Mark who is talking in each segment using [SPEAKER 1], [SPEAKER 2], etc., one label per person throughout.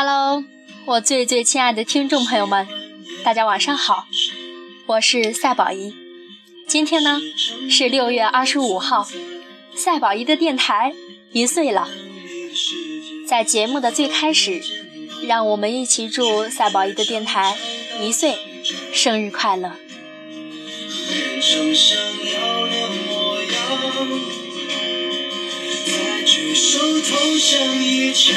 [SPEAKER 1] Hello，我最最亲爱的听众朋友们，大家晚上好，我是赛宝仪。今天呢是六月二十五号，赛宝仪的电台一岁了。在节目的最开始，让我们一起祝赛宝仪的电台一岁生日快乐。手投降以前，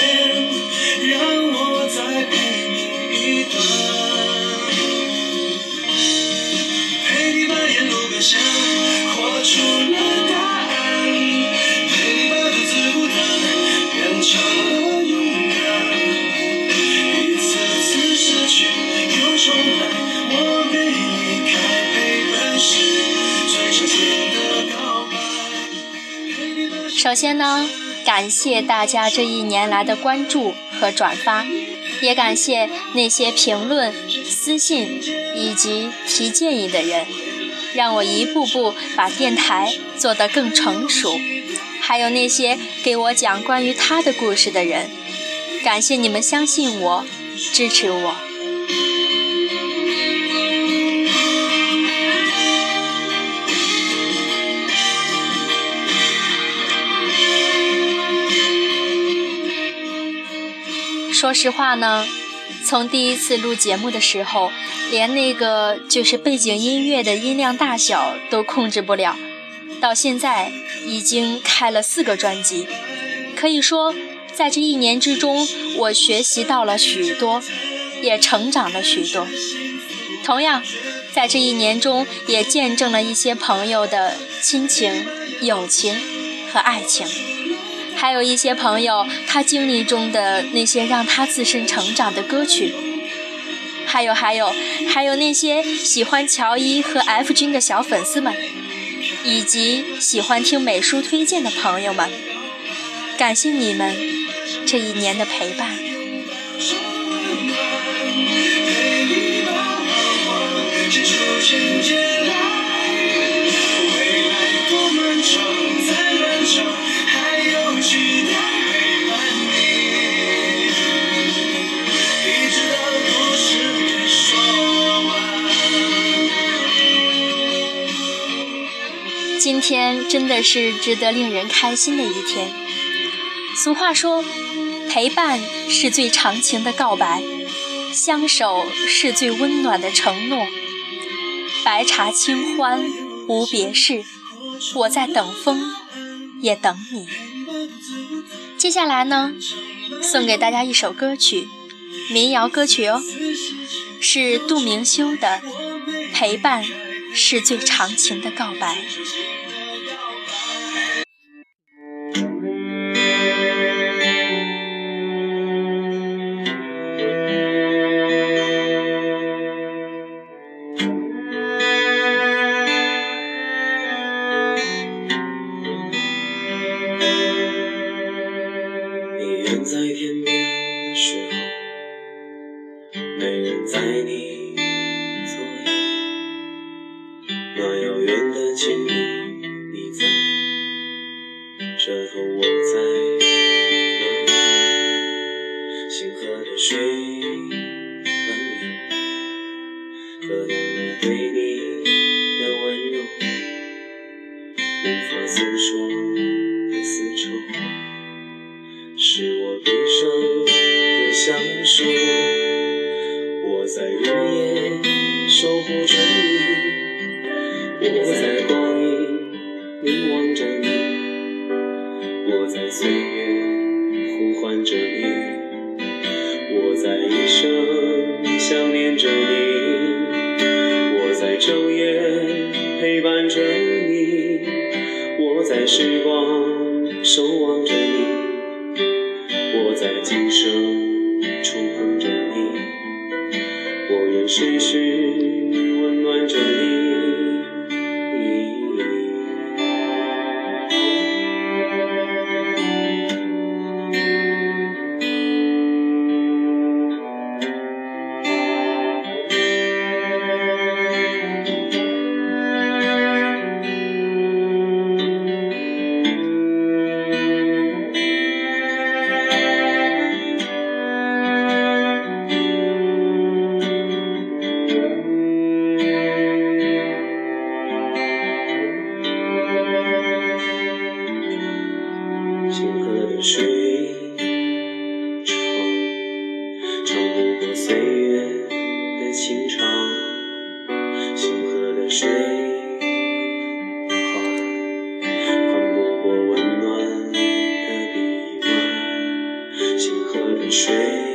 [SPEAKER 1] 首先呢，感谢大家这一年来的关注和转发，也感谢那些评论、私信以及提建议的人，让我一步步把电台做得更成熟。还有那些给我讲关于他的故事的人，感谢你们相信我，支持我。说实话呢，从第一次录节目的时候，连那个就是背景音乐的音量大小都控制不了，到现在已经开了四个专辑，可以说在这一年之中，我学习到了许多，也成长了许多。同样，在这一年中，也见证了一些朋友的亲情、友情和爱情。还有一些朋友，他经历中的那些让他自身成长的歌曲，还有还有还有那些喜欢乔伊和 F 君的小粉丝们，以及喜欢听美书推荐的朋友们，感谢你们这一年的陪伴。今天真的是值得令人开心的一天。俗话说，陪伴是最长情的告白，相守是最温暖的承诺。白茶清欢无别事，我在等风，也等你。接下来呢，送给大家一首歌曲，民谣歌曲哦，是杜明修的《陪伴是最长情的告白》。泪水。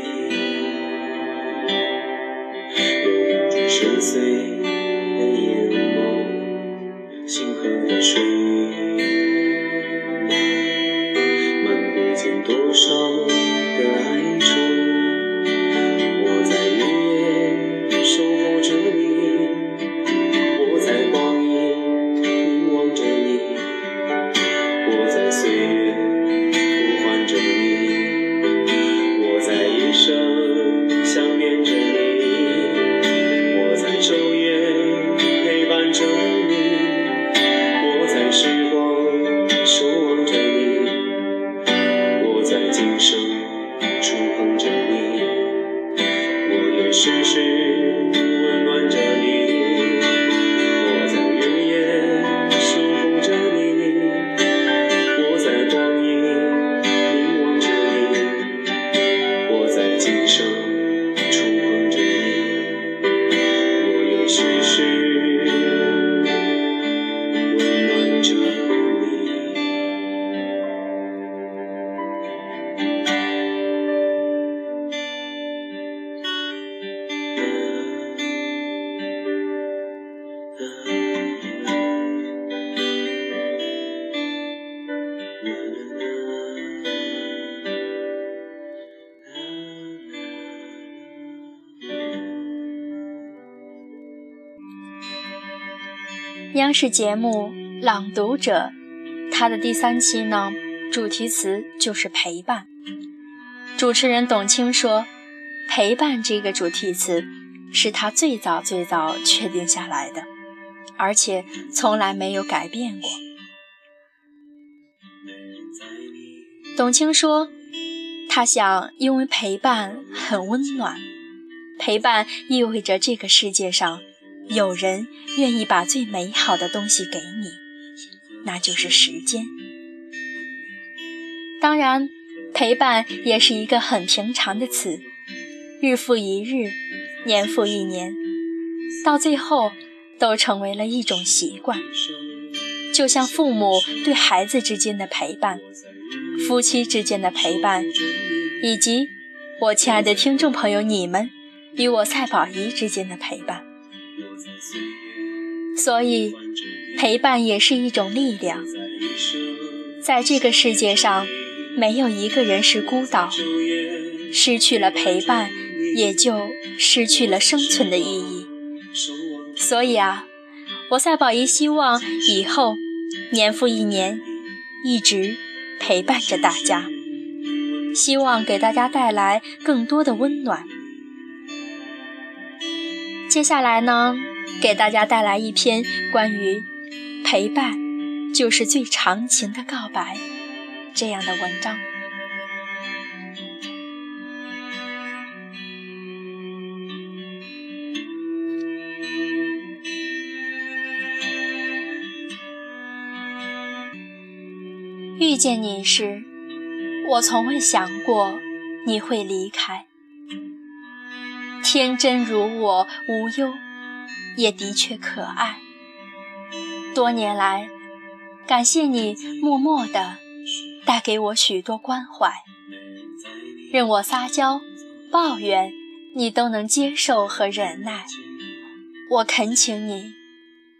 [SPEAKER 1] 今生
[SPEAKER 2] 央视节目《朗读者》，它的第三期呢，主题词就是陪伴。主持人董卿说：“陪伴这个主题词是他最早最早确定下来的，而且从来没有改变过。”董卿说：“他想，因为陪伴很温暖，陪伴意味着这个世界上。”有人愿意把最美好的东西给你，那就是时间。当然，陪伴也是一个很平常的词，日复一日，年复一年，到最后都成为了一种习惯。就像父母对孩子之间的陪伴，夫妻之间的陪伴，以及我亲爱的听众朋友你们与我赛宝仪之间的陪伴。所以，陪伴也是一种力量。在这个世界上，没有一个人是孤岛，失去了陪伴，也就失去了生存的意义。所以啊，我赛宝仪希望以后年复一年，一直陪伴着大家，希望给大家带来更多的温暖。接下来呢？给大家带来一篇关于“陪伴就是最长情的告白”这样的文章。遇见你时，我从未想过你会离开。天真如我，无忧。也的确可爱。多年来，感谢你默默的带给我许多关怀，任我撒娇、抱怨，你都能接受和忍耐。我恳请你，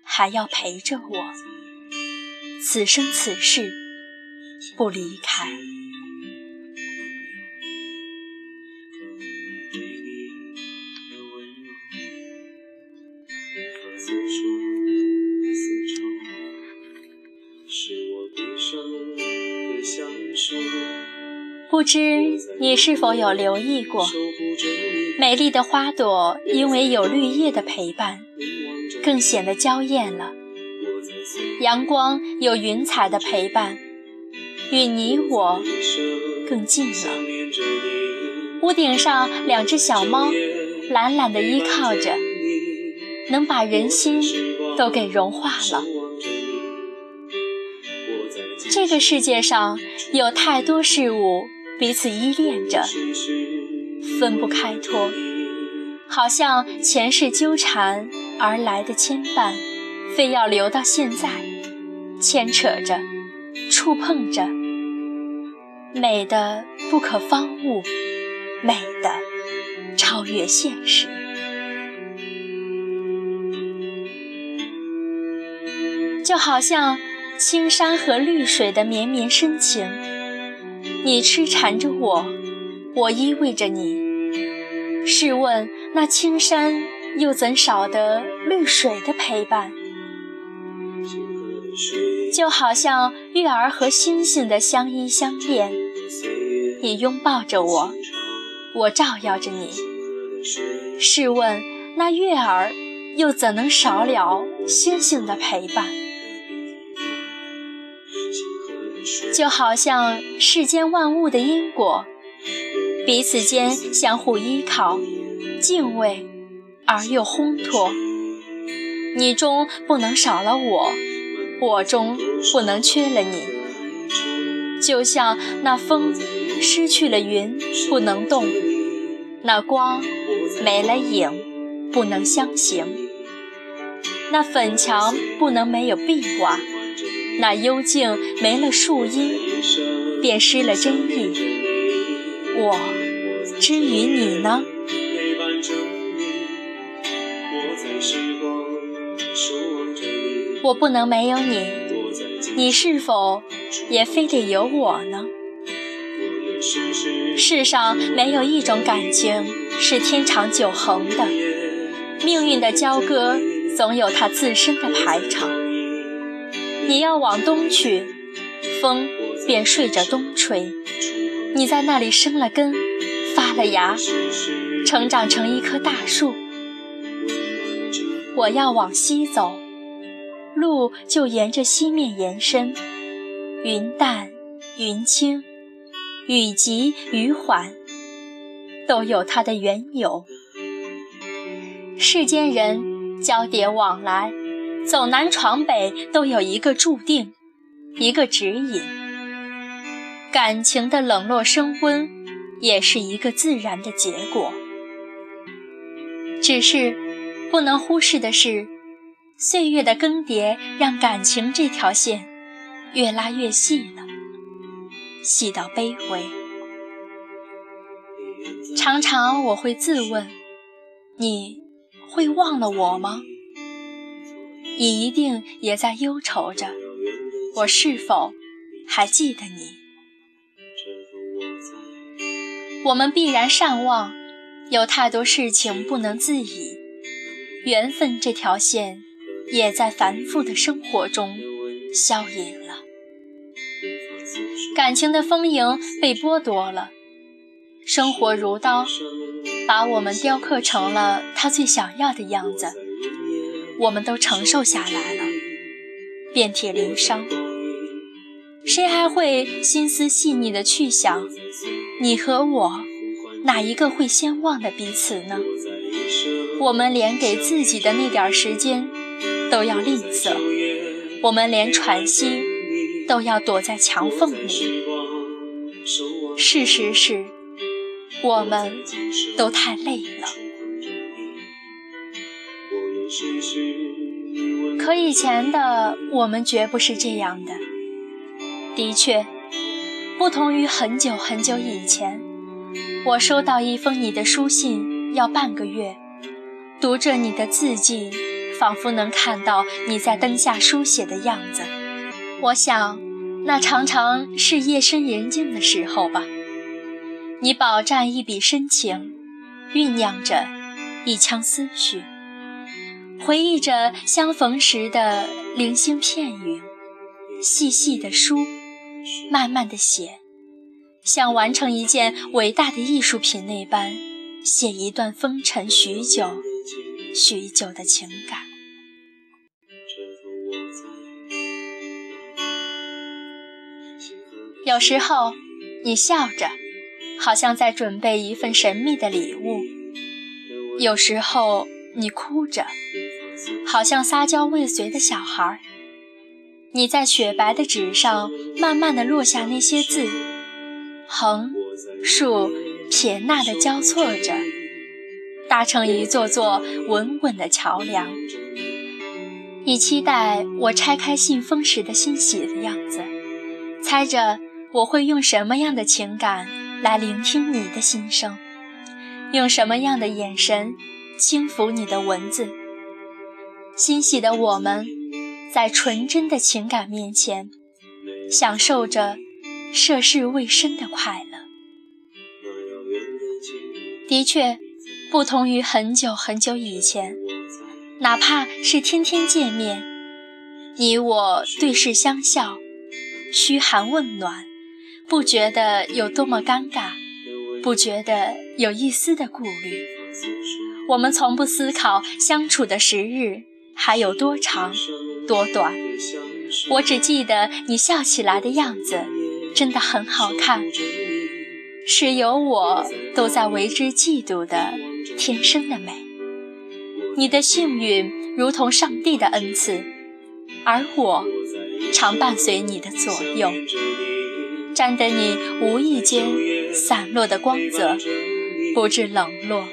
[SPEAKER 2] 还要陪着我，此生此世不离开。不知你是否有留意过，美丽的花朵因为有绿叶的陪伴，更显得娇艳了；阳光有云彩的陪伴，与你我更近了。屋顶上两只小猫懒懒地依靠着，能把人心都给融化了。这个世界上有太多事物。彼此依恋着分不开脱好像前世纠缠而来的牵绊非要留到现在牵扯着触碰着美的不可方物美的超越现实。就好像青山和绿水的绵绵深情你痴缠着我，我依偎着你。试问那青山又怎少得绿水的陪伴？就好像月儿和星星的相依相恋。你拥抱着我，我照耀着你。试问那月儿又怎能少了星星的陪伴？就好像世间万物的因果，彼此间相互依靠、敬畏而又烘托。你中不能少了我，我中不能缺了你。就像那风失去了云，不能动；那光没了影，不能相行；那粉墙不能没有壁画。那幽静没了树荫，便失了真意。我之于你呢？我不能没有你，你是否也非得有我呢？世上没有一种感情是天长久恒的，命运的交割总有它自身的排场。你要往东去，风便顺着东吹。你在那里生了根，发了芽，成长成一棵大树。我要往西走，路就沿着西面延伸。云淡云轻，雨急雨缓，都有它的缘由。世间人交叠往来。走南闯北都有一个注定，一个指引。感情的冷落升温，也是一个自然的结果。只是不能忽视的是，岁月的更迭让感情这条线越拉越细了，细到卑微。常常我会自问：你会忘了我吗？你一定也在忧愁着，我是否还记得你？我们必然善忘，有太多事情不能自已，缘分这条线也在繁复的生活中消隐了，感情的丰盈被剥夺了，生活如刀，把我们雕刻成了他最想要的样子。我们都承受下来了，遍体鳞伤。谁还会心思细腻的去想，你和我哪一个会先忘了彼此呢？我们连给自己的那点时间都要吝啬，我们连喘息都要躲在墙缝里。事实是，我们都太累了。可以前的我们绝不是这样的。的确，不同于很久很久以前，我收到一封你的书信要半个月，读着你的字迹，仿佛能看到你在灯下书写的样子。我想，那常常是夜深人静的时候吧。你饱蘸一笔深情，酝酿着一腔思绪。回忆着相逢时的零星片语，细细的书，慢慢的写，像完成一件伟大的艺术品那般，写一段风尘许久、许久的情感。有时候，你笑着，好像在准备一份神秘的礼物；有时候，你哭着。好像撒娇未遂的小孩，你在雪白的纸上慢慢的落下那些字，横、竖、撇捺的交错着，搭成一座座稳稳的桥梁。你期待我拆开信封时的欣喜的样子，猜着我会用什么样的情感来聆听你的心声，用什么样的眼神轻抚你的文字。欣喜的我们，在纯真的情感面前，享受着涉世未深的快乐。的确，不同于很久很久以前，哪怕是天天见面，你我对视相笑，嘘寒问暖，不觉得有多么尴尬，不觉得有一丝的顾虑。我们从不思考相处的时日还有多长多短，我只记得你笑起来的样子真的很好看。是有我都在为之嫉妒的天生的美，你的幸运如同上帝的恩赐，而我常伴随你的左右，沾得你无意间散落的光泽，不致冷落。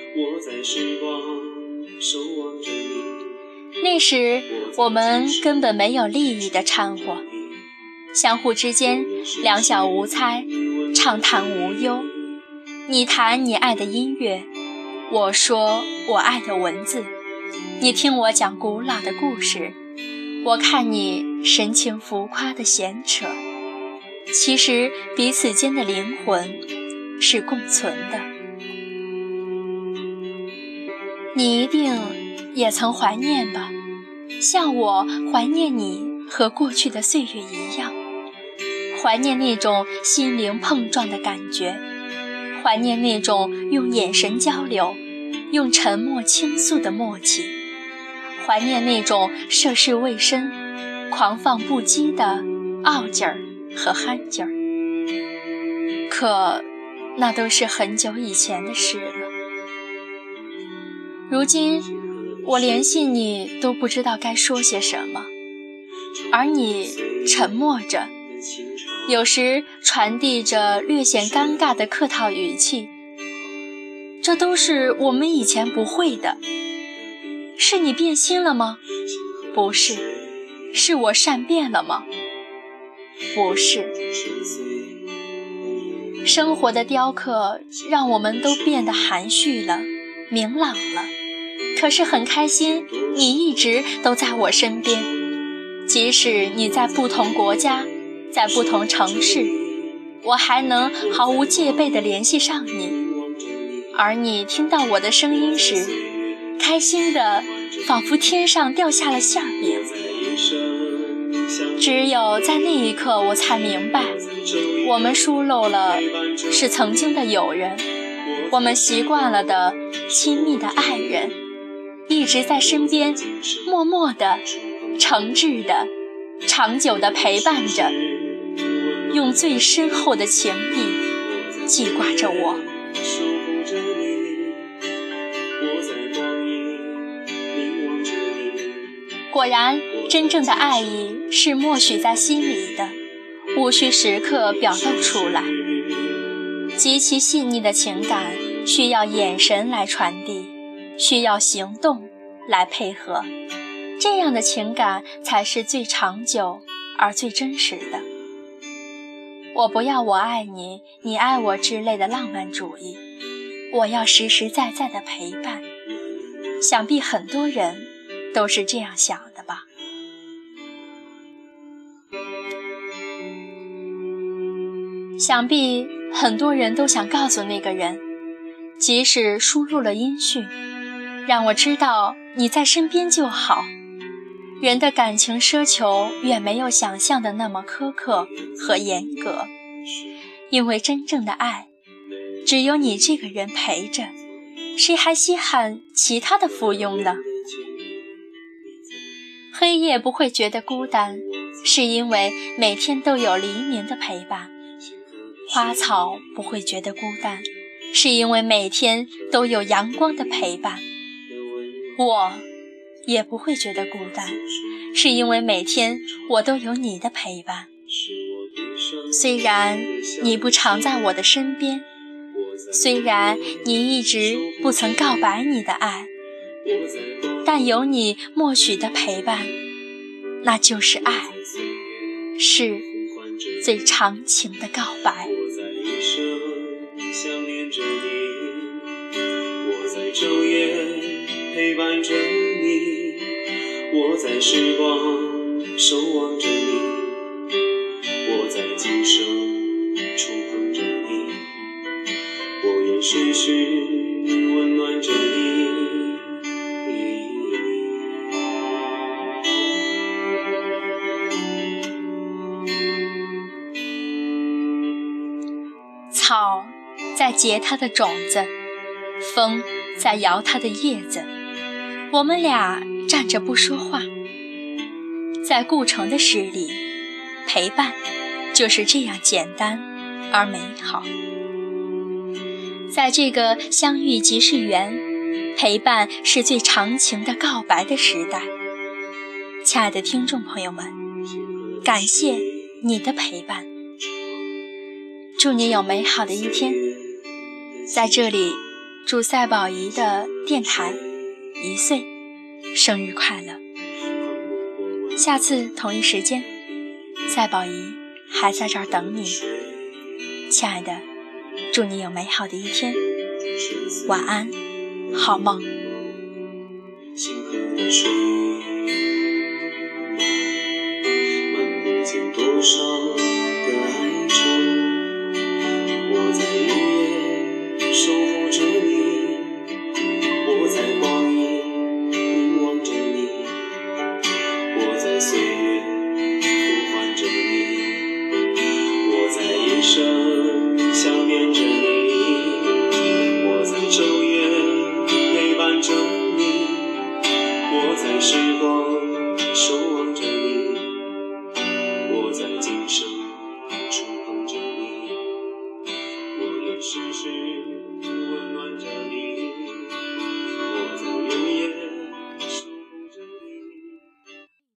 [SPEAKER 2] 那时我们根本没有利益的掺和，相互之间两小无猜。畅谈无忧，你谈你爱的音乐，我说我爱的文字。你听我讲古老的故事，我看你神情浮夸的闲扯。其实彼此间的灵魂是共存的。你一定也曾怀念吧，像我怀念你和过去的岁月一样。怀念那种心灵碰撞的感觉，怀念那种用眼神交流、用沉默倾诉的默契，怀念那种涉世未深、狂放不羁的傲劲儿和憨劲儿。可，那都是很久以前的事了。如今，我联系你都不知道该说些什么，而你沉默着。有时传递着略显尴尬的客套语气，这都是我们以前不会的。是你变心了吗？不是。是我善变了吗？不是。生活的雕刻让我们都变得含蓄了，明朗了。可是很开心，你一直都在我身边，即使你在不同国家。在不同城市，我还能毫无戒备地联系上你，而你听到我的声音时，开心的仿佛天上掉下了馅饼。只有在那一刻，我才明白，我们疏漏了是曾经的友人，我们习惯了的亲密的爱人，一直在身边，默默的、诚挚的、长久的陪伴着。用最深厚的情谊记挂着我。果然，真正的爱意是默许在心里的，无需时刻表露出来。极其细腻的情感需要眼神来传递，需要行动来配合，这样的情感才是最长久而最真实的。我不要“我爱你，你爱我”之类的浪漫主义，我要实实在在的陪伴。想必很多人都是这样想的吧。想必很多人都想告诉那个人，即使输入了音讯，让我知道你在身边就好。人的感情奢求远没有想象的那么苛刻和严格，因为真正的爱，只有你这个人陪着，谁还稀罕其他的附庸呢？黑夜不会觉得孤单，是因为每天都有黎明的陪伴；花草不会觉得孤单，是因为每天都有阳光的陪伴。我。也不会觉得孤单，是因为每天我都有你的陪伴。虽然你不常在我的身边，虽然你一直不曾告白你的爱，但有你默许的陪伴，那就是爱，是最长情的告白。在时光守望着你我在今生
[SPEAKER 1] 触碰着你我也许是温暖着你
[SPEAKER 2] 草在结它的种子风在摇它的叶子我们俩站着不说话。在顾城的诗里，陪伴就是这样简单而美好。在这个相遇即是缘，陪伴是最长情的告白的时代。亲爱的听众朋友们，感谢你的陪伴，祝你有美好的一天。在这里，祝赛宝仪的电台一岁生日快乐！下次同一时间，赛宝仪还在这儿等你，亲爱的，祝你有美好的一天，晚安，好梦。